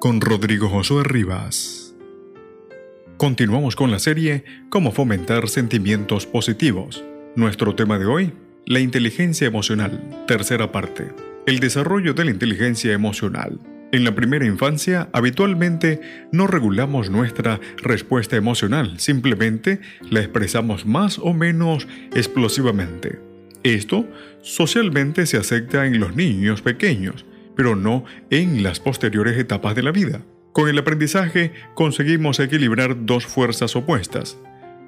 con Rodrigo Josué Rivas. Continuamos con la serie Cómo fomentar sentimientos positivos. Nuestro tema de hoy, la inteligencia emocional, tercera parte. El desarrollo de la inteligencia emocional. En la primera infancia, habitualmente no regulamos nuestra respuesta emocional, simplemente la expresamos más o menos explosivamente. Esto socialmente se acepta en los niños pequeños, pero no en las posteriores etapas de la vida. Con el aprendizaje conseguimos equilibrar dos fuerzas opuestas.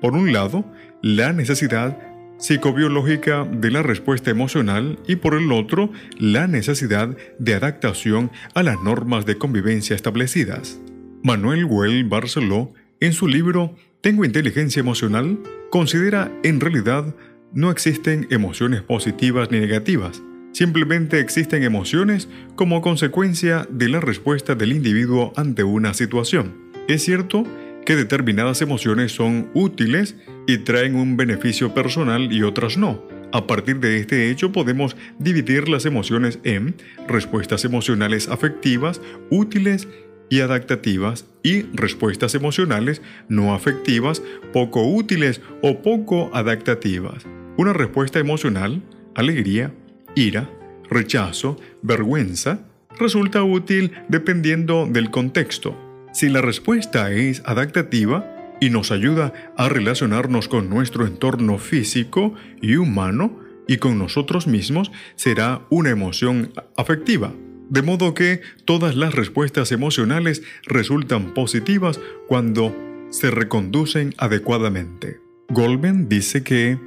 Por un lado, la necesidad psicobiológica de la respuesta emocional y por el otro, la necesidad de adaptación a las normas de convivencia establecidas. Manuel Well Barceló, en su libro Tengo inteligencia emocional, considera en realidad no existen emociones positivas ni negativas, Simplemente existen emociones como consecuencia de la respuesta del individuo ante una situación. Es cierto que determinadas emociones son útiles y traen un beneficio personal y otras no. A partir de este hecho podemos dividir las emociones en respuestas emocionales afectivas, útiles y adaptativas y respuestas emocionales no afectivas, poco útiles o poco adaptativas. Una respuesta emocional, alegría, ira, rechazo, vergüenza, resulta útil dependiendo del contexto. Si la respuesta es adaptativa y nos ayuda a relacionarnos con nuestro entorno físico y humano y con nosotros mismos, será una emoción afectiva. De modo que todas las respuestas emocionales resultan positivas cuando se reconducen adecuadamente. Goldman dice que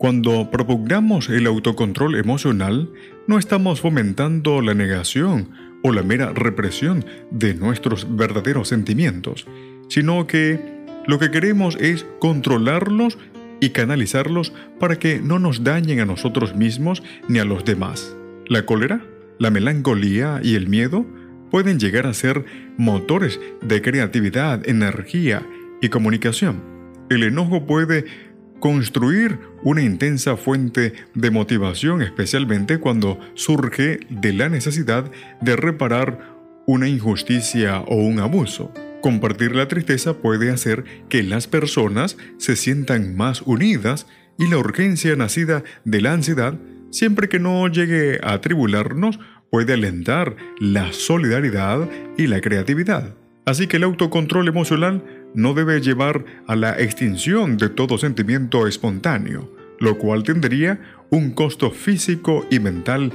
cuando propugnamos el autocontrol emocional, no estamos fomentando la negación o la mera represión de nuestros verdaderos sentimientos, sino que lo que queremos es controlarlos y canalizarlos para que no nos dañen a nosotros mismos ni a los demás. La cólera, la melancolía y el miedo pueden llegar a ser motores de creatividad, energía y comunicación. El enojo puede construir una intensa fuente de motivación, especialmente cuando surge de la necesidad de reparar una injusticia o un abuso. Compartir la tristeza puede hacer que las personas se sientan más unidas y la urgencia nacida de la ansiedad, siempre que no llegue a atribularnos, puede alentar la solidaridad y la creatividad. Así que el autocontrol emocional no debe llevar a la extinción de todo sentimiento espontáneo, lo cual tendría un costo físico y mental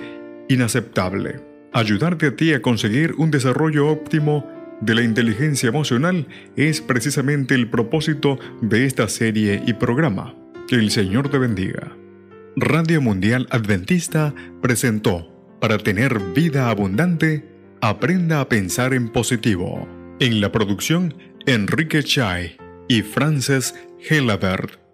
inaceptable. Ayudarte a ti a conseguir un desarrollo óptimo de la inteligencia emocional es precisamente el propósito de esta serie y programa. Que el Señor te bendiga. Radio Mundial Adventista presentó, para tener vida abundante, aprenda a pensar en positivo. En la producción, Enrique Chai y Frances Helabert.